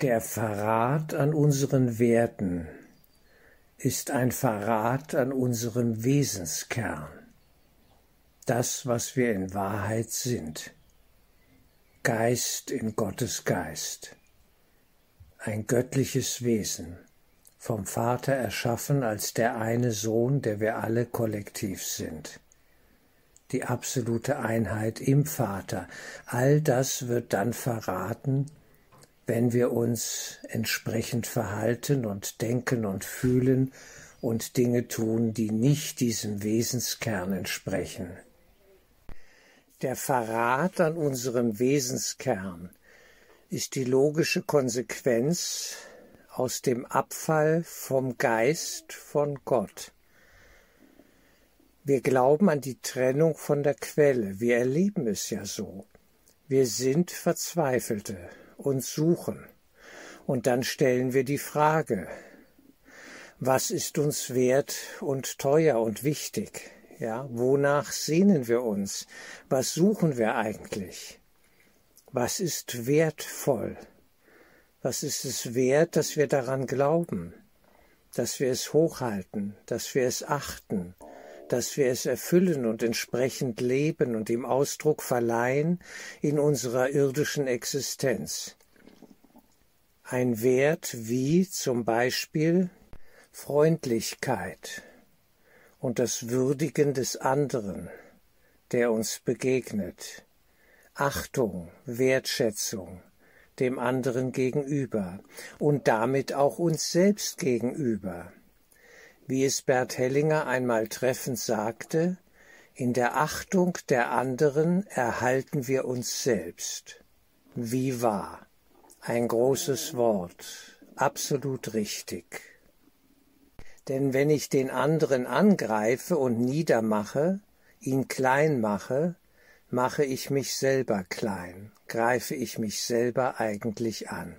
Der Verrat an unseren Werten ist ein Verrat an unserem Wesenskern, das, was wir in Wahrheit sind. Geist in Gottes Geist, ein göttliches Wesen, vom Vater erschaffen als der eine Sohn, der wir alle kollektiv sind. Die absolute Einheit im Vater, all das wird dann verraten, wenn wir uns entsprechend verhalten und denken und fühlen und Dinge tun, die nicht diesem Wesenskern entsprechen. Der Verrat an unserem Wesenskern ist die logische Konsequenz aus dem Abfall vom Geist von Gott. Wir glauben an die Trennung von der Quelle, wir erleben es ja so. Wir sind Verzweifelte, und suchen. Und dann stellen wir die Frage, was ist uns wert und teuer und wichtig? Ja, wonach sehnen wir uns? Was suchen wir eigentlich? Was ist wertvoll? Was ist es wert, dass wir daran glauben, dass wir es hochhalten, dass wir es achten, dass wir es erfüllen und entsprechend leben und ihm Ausdruck verleihen in unserer irdischen Existenz. Ein Wert wie zum Beispiel Freundlichkeit und das Würdigen des anderen, der uns begegnet, Achtung, Wertschätzung dem anderen gegenüber und damit auch uns selbst gegenüber wie es Bert Hellinger einmal treffend sagte, in der Achtung der anderen erhalten wir uns selbst. Wie wahr. Ein großes Wort, absolut richtig. Denn wenn ich den anderen angreife und niedermache, ihn klein mache, mache ich mich selber klein, greife ich mich selber eigentlich an.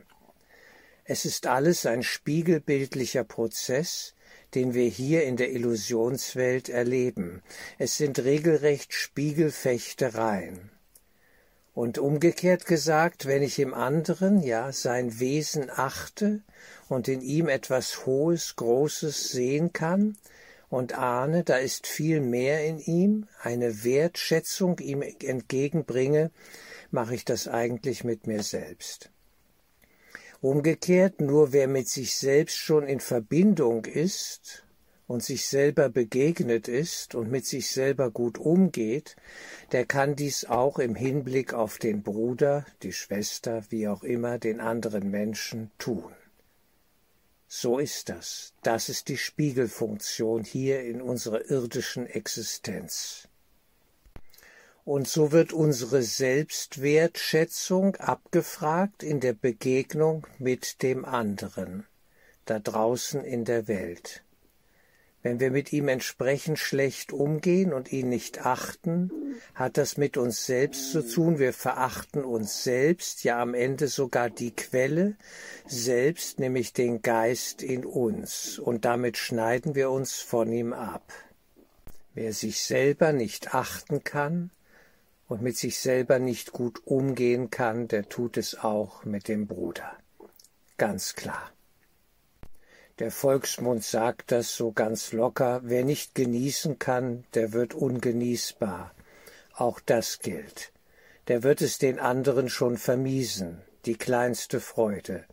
Es ist alles ein spiegelbildlicher Prozess, den wir hier in der Illusionswelt erleben. Es sind regelrecht Spiegelfechtereien. Und umgekehrt gesagt, wenn ich im anderen, ja, sein Wesen achte und in ihm etwas Hohes, Großes sehen kann und ahne, da ist viel mehr in ihm, eine Wertschätzung ihm entgegenbringe, mache ich das eigentlich mit mir selbst. Umgekehrt, nur wer mit sich selbst schon in Verbindung ist und sich selber begegnet ist und mit sich selber gut umgeht, der kann dies auch im Hinblick auf den Bruder, die Schwester, wie auch immer, den anderen Menschen tun. So ist das. Das ist die Spiegelfunktion hier in unserer irdischen Existenz. Und so wird unsere Selbstwertschätzung abgefragt in der Begegnung mit dem anderen, da draußen in der Welt. Wenn wir mit ihm entsprechend schlecht umgehen und ihn nicht achten, hat das mit uns selbst zu tun. Wir verachten uns selbst, ja am Ende sogar die Quelle selbst, nämlich den Geist in uns. Und damit schneiden wir uns von ihm ab. Wer sich selber nicht achten kann, und mit sich selber nicht gut umgehen kann, der tut es auch mit dem Bruder. Ganz klar. Der Volksmund sagt das so ganz locker, wer nicht genießen kann, der wird ungenießbar. Auch das gilt. Der wird es den anderen schon vermiesen, die kleinste Freude.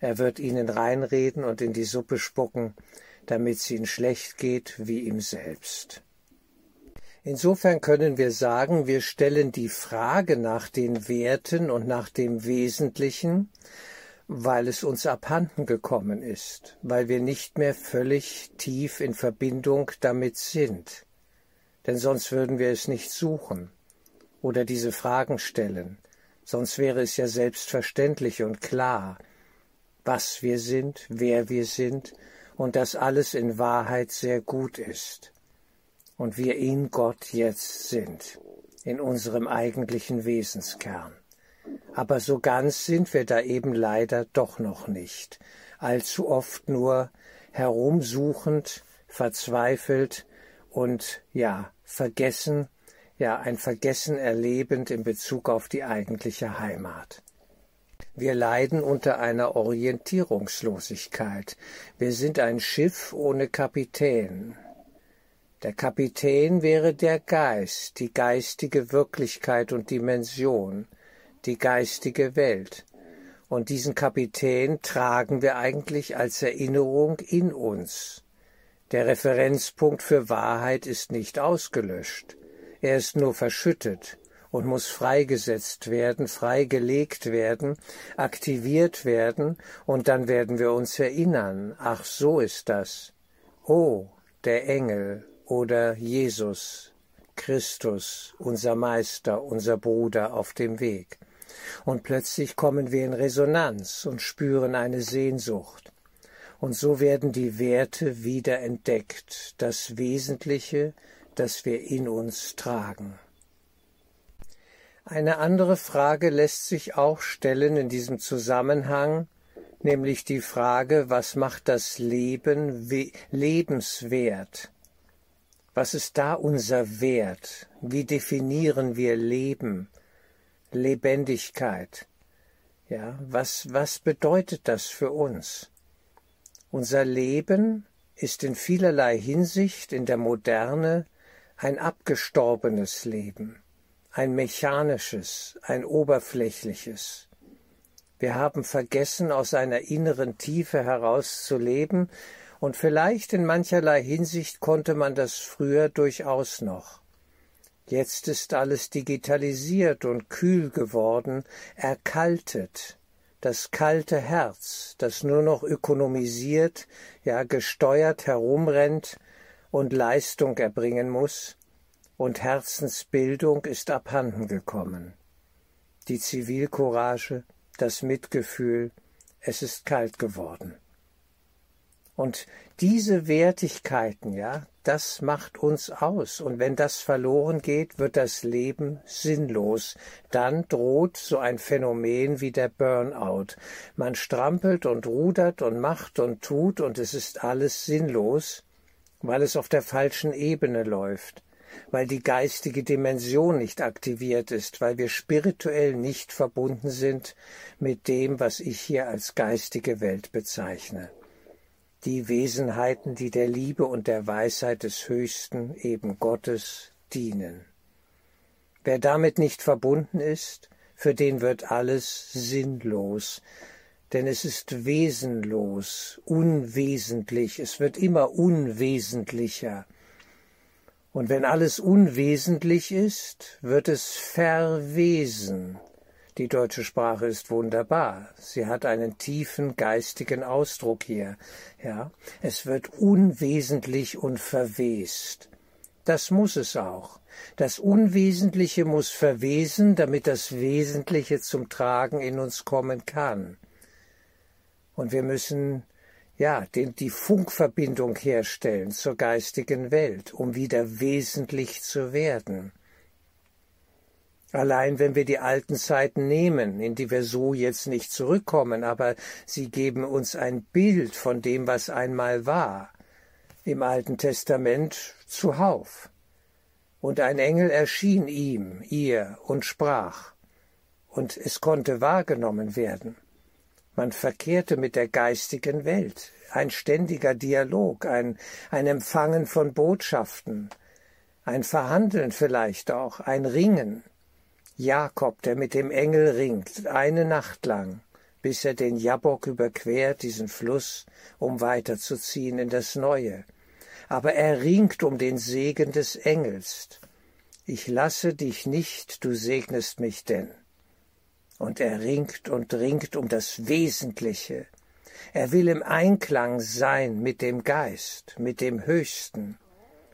Er wird ihnen reinreden und in die Suppe spucken, damit es ihnen schlecht geht wie ihm selbst. Insofern können wir sagen, wir stellen die Frage nach den Werten und nach dem Wesentlichen, weil es uns abhanden gekommen ist, weil wir nicht mehr völlig tief in Verbindung damit sind. Denn sonst würden wir es nicht suchen oder diese Fragen stellen, sonst wäre es ja selbstverständlich und klar, was wir sind, wer wir sind und dass alles in Wahrheit sehr gut ist und wir in Gott jetzt sind, in unserem eigentlichen Wesenskern. Aber so ganz sind wir da eben leider doch noch nicht, allzu oft nur herumsuchend, verzweifelt und ja, vergessen, ja, ein Vergessen erlebend in Bezug auf die eigentliche Heimat. Wir leiden unter einer Orientierungslosigkeit. Wir sind ein Schiff ohne Kapitän. Der Kapitän wäre der Geist, die geistige Wirklichkeit und Dimension, die geistige Welt. Und diesen Kapitän tragen wir eigentlich als Erinnerung in uns. Der Referenzpunkt für Wahrheit ist nicht ausgelöscht. Er ist nur verschüttet und muss freigesetzt werden, freigelegt werden, aktiviert werden, und dann werden wir uns erinnern, ach so ist das. Oh, der Engel oder Jesus, Christus, unser Meister, unser Bruder auf dem Weg. Und plötzlich kommen wir in Resonanz und spüren eine Sehnsucht. Und so werden die Werte wieder entdeckt, das Wesentliche, das wir in uns tragen. Eine andere Frage lässt sich auch stellen in diesem Zusammenhang, nämlich die Frage, was macht das Leben lebenswert? Was ist da unser Wert? Wie definieren wir Leben, Lebendigkeit? Ja, was, was bedeutet das für uns? Unser Leben ist in vielerlei Hinsicht in der Moderne ein abgestorbenes Leben ein mechanisches, ein oberflächliches. Wir haben vergessen, aus einer inneren Tiefe heraus zu leben, und vielleicht in mancherlei Hinsicht konnte man das früher durchaus noch. Jetzt ist alles digitalisiert und kühl geworden, erkaltet, das kalte Herz, das nur noch ökonomisiert, ja gesteuert herumrennt und Leistung erbringen muss, und Herzensbildung ist abhanden gekommen. Die Zivilcourage, das Mitgefühl, es ist kalt geworden. Und diese Wertigkeiten, ja, das macht uns aus. Und wenn das verloren geht, wird das Leben sinnlos. Dann droht so ein Phänomen wie der Burnout. Man strampelt und rudert und macht und tut und es ist alles sinnlos, weil es auf der falschen Ebene läuft weil die geistige Dimension nicht aktiviert ist, weil wir spirituell nicht verbunden sind mit dem, was ich hier als geistige Welt bezeichne. Die Wesenheiten, die der Liebe und der Weisheit des Höchsten, eben Gottes, dienen. Wer damit nicht verbunden ist, für den wird alles sinnlos, denn es ist wesenlos, unwesentlich, es wird immer unwesentlicher, und wenn alles unwesentlich ist, wird es verwesen. Die deutsche Sprache ist wunderbar. Sie hat einen tiefen geistigen Ausdruck hier. Ja, es wird unwesentlich und verwest. Das muss es auch. Das Unwesentliche muss verwesen, damit das Wesentliche zum Tragen in uns kommen kann. Und wir müssen ja, den, die Funkverbindung herstellen zur geistigen Welt, um wieder wesentlich zu werden. Allein wenn wir die alten Zeiten nehmen, in die wir so jetzt nicht zurückkommen, aber sie geben uns ein Bild von dem, was einmal war, im Alten Testament zuhauf. Und ein Engel erschien ihm, ihr, und sprach, und es konnte wahrgenommen werden. Man verkehrte mit der geistigen Welt, ein ständiger Dialog, ein, ein Empfangen von Botschaften, ein Verhandeln vielleicht auch, ein Ringen. Jakob, der mit dem Engel ringt, eine Nacht lang, bis er den Jabok überquert, diesen Fluss, um weiterzuziehen in das Neue. Aber er ringt um den Segen des Engels. Ich lasse dich nicht, du segnest mich denn und er ringt und ringt um das Wesentliche. Er will im Einklang sein mit dem Geist, mit dem Höchsten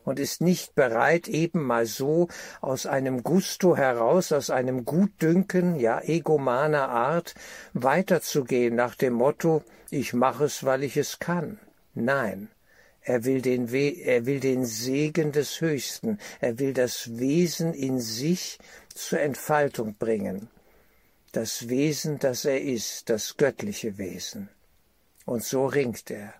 und ist nicht bereit, eben mal so aus einem Gusto heraus, aus einem Gutdünken, ja egomaner Art, weiterzugehen nach dem Motto, ich mache es, weil ich es kann. Nein, er will den, er will den Segen des Höchsten, er will das Wesen in sich zur Entfaltung bringen das Wesen, das er ist, das göttliche Wesen. Und so ringt er,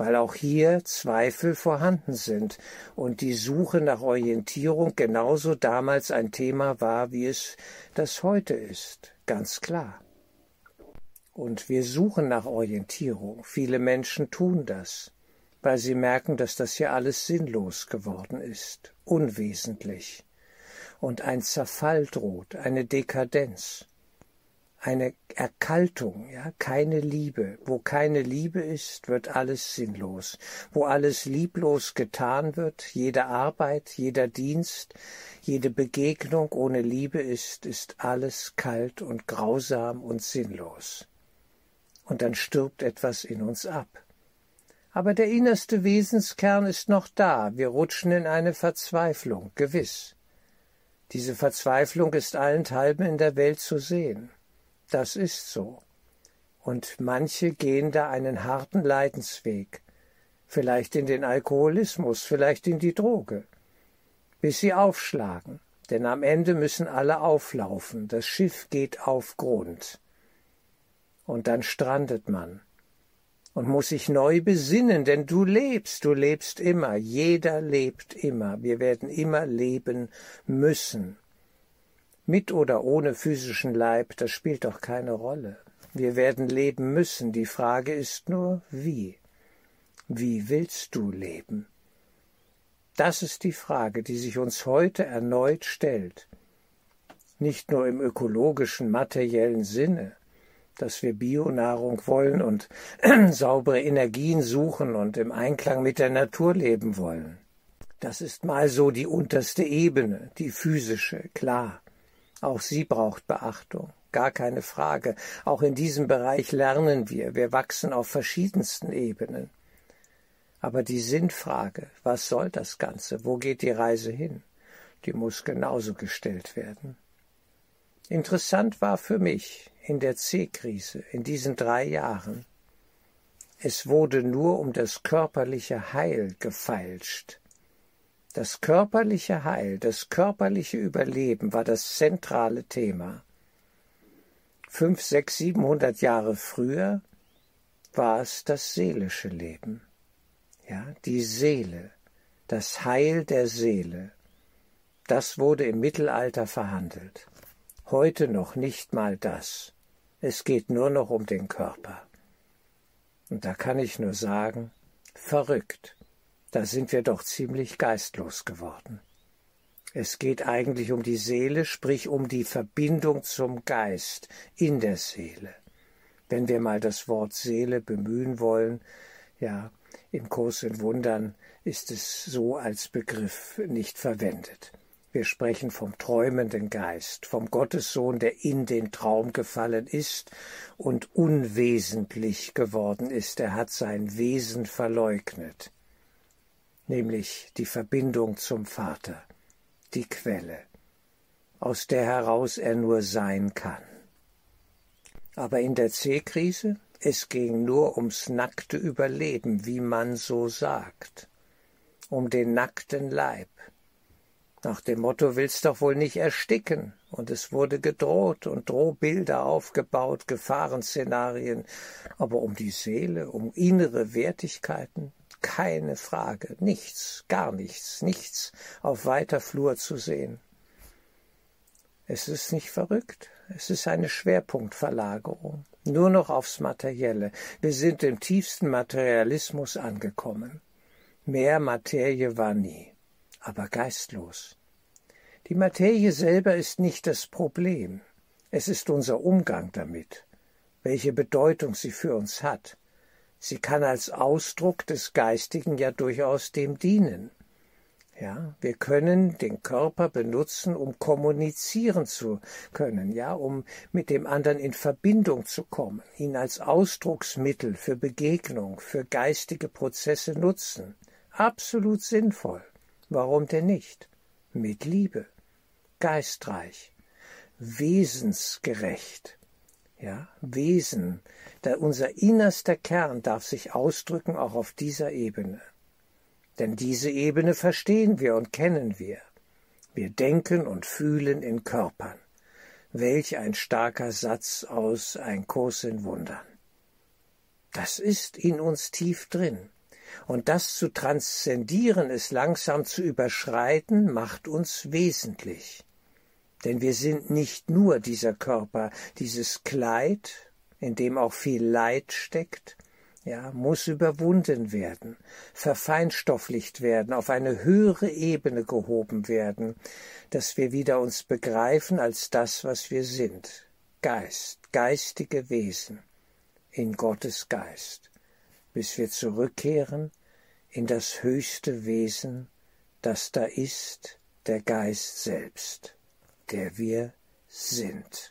weil auch hier Zweifel vorhanden sind und die Suche nach Orientierung genauso damals ein Thema war, wie es das heute ist, ganz klar. Und wir suchen nach Orientierung. Viele Menschen tun das, weil sie merken, dass das hier alles sinnlos geworden ist, unwesentlich. Und ein Zerfall droht, eine Dekadenz eine Erkaltung, ja, keine Liebe. Wo keine Liebe ist, wird alles sinnlos. Wo alles lieblos getan wird, jede Arbeit, jeder Dienst, jede Begegnung ohne Liebe ist, ist alles kalt und grausam und sinnlos. Und dann stirbt etwas in uns ab. Aber der innerste Wesenskern ist noch da, wir rutschen in eine Verzweiflung, gewiss. Diese Verzweiflung ist allenthalben in der Welt zu sehen. Das ist so. Und manche gehen da einen harten Leidensweg, vielleicht in den Alkoholismus, vielleicht in die Droge, bis sie aufschlagen, denn am Ende müssen alle auflaufen, das Schiff geht auf Grund. Und dann strandet man. Und muss sich neu besinnen, denn du lebst, du lebst immer, jeder lebt immer, wir werden immer leben müssen mit oder ohne physischen Leib, das spielt doch keine Rolle. Wir werden leben müssen, die Frage ist nur, wie. Wie willst du leben? Das ist die Frage, die sich uns heute erneut stellt. Nicht nur im ökologischen, materiellen Sinne, dass wir Bionahrung wollen und saubere Energien suchen und im Einklang mit der Natur leben wollen. Das ist mal so die unterste Ebene, die physische, klar. Auch sie braucht Beachtung, gar keine Frage. Auch in diesem Bereich lernen wir, wir wachsen auf verschiedensten Ebenen. Aber die Sinnfrage, was soll das Ganze, wo geht die Reise hin, die muss genauso gestellt werden. Interessant war für mich in der C-Krise, in diesen drei Jahren, es wurde nur um das körperliche Heil gefeilscht. Das körperliche Heil, das körperliche Überleben war das zentrale Thema. Fünf, sechs, siebenhundert Jahre früher war es das seelische Leben. Ja, die Seele, das Heil der Seele. Das wurde im Mittelalter verhandelt. Heute noch nicht mal das. Es geht nur noch um den Körper. Und da kann ich nur sagen, verrückt da sind wir doch ziemlich geistlos geworden. Es geht eigentlich um die Seele, sprich um die Verbindung zum Geist in der Seele. Wenn wir mal das Wort Seele bemühen wollen, ja, im Kurs in Wundern ist es so als Begriff nicht verwendet. Wir sprechen vom träumenden Geist, vom Gottessohn, der in den Traum gefallen ist und unwesentlich geworden ist. Er hat sein Wesen verleugnet nämlich die Verbindung zum Vater, die Quelle, aus der heraus er nur sein kann. Aber in der C-Krise, es ging nur ums nackte Überleben, wie man so sagt, um den nackten Leib. Nach dem Motto willst doch wohl nicht ersticken, und es wurde gedroht und Drohbilder aufgebaut, Gefahrenszenarien, aber um die Seele, um innere Wertigkeiten, keine Frage, nichts, gar nichts, nichts auf weiter Flur zu sehen. Es ist nicht verrückt, es ist eine Schwerpunktverlagerung, nur noch aufs Materielle. Wir sind im tiefsten Materialismus angekommen. Mehr Materie war nie, aber geistlos. Die Materie selber ist nicht das Problem, es ist unser Umgang damit, welche Bedeutung sie für uns hat, Sie kann als Ausdruck des Geistigen ja durchaus dem dienen. Ja, wir können den Körper benutzen, um kommunizieren zu können, ja, um mit dem anderen in Verbindung zu kommen, ihn als Ausdrucksmittel für Begegnung, für geistige Prozesse nutzen. Absolut sinnvoll. Warum denn nicht? Mit Liebe, geistreich, wesensgerecht, ja, Wesen, da unser innerster Kern darf sich ausdrücken auch auf dieser Ebene. Denn diese Ebene verstehen wir und kennen wir. Wir denken und fühlen in Körpern. Welch ein starker Satz aus Ein Kurs in Wundern. Das ist in uns tief drin. Und das zu transzendieren, es langsam zu überschreiten, macht uns wesentlich. Denn wir sind nicht nur dieser Körper, dieses Kleid in dem auch viel Leid steckt, ja, muss überwunden werden, verfeinstofflicht werden, auf eine höhere Ebene gehoben werden, dass wir wieder uns begreifen als das, was wir sind. Geist, geistige Wesen in Gottes Geist, bis wir zurückkehren in das höchste Wesen, das da ist, der Geist selbst, der wir sind.